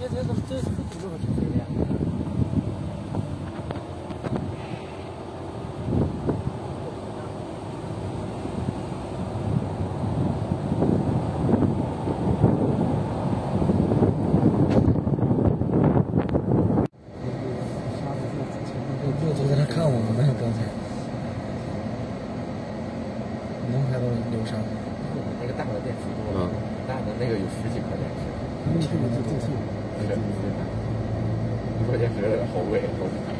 这车怎么这是十几个电池的呀？那看个大的那个有十几块电池。这不就进去？不過，一對好卫。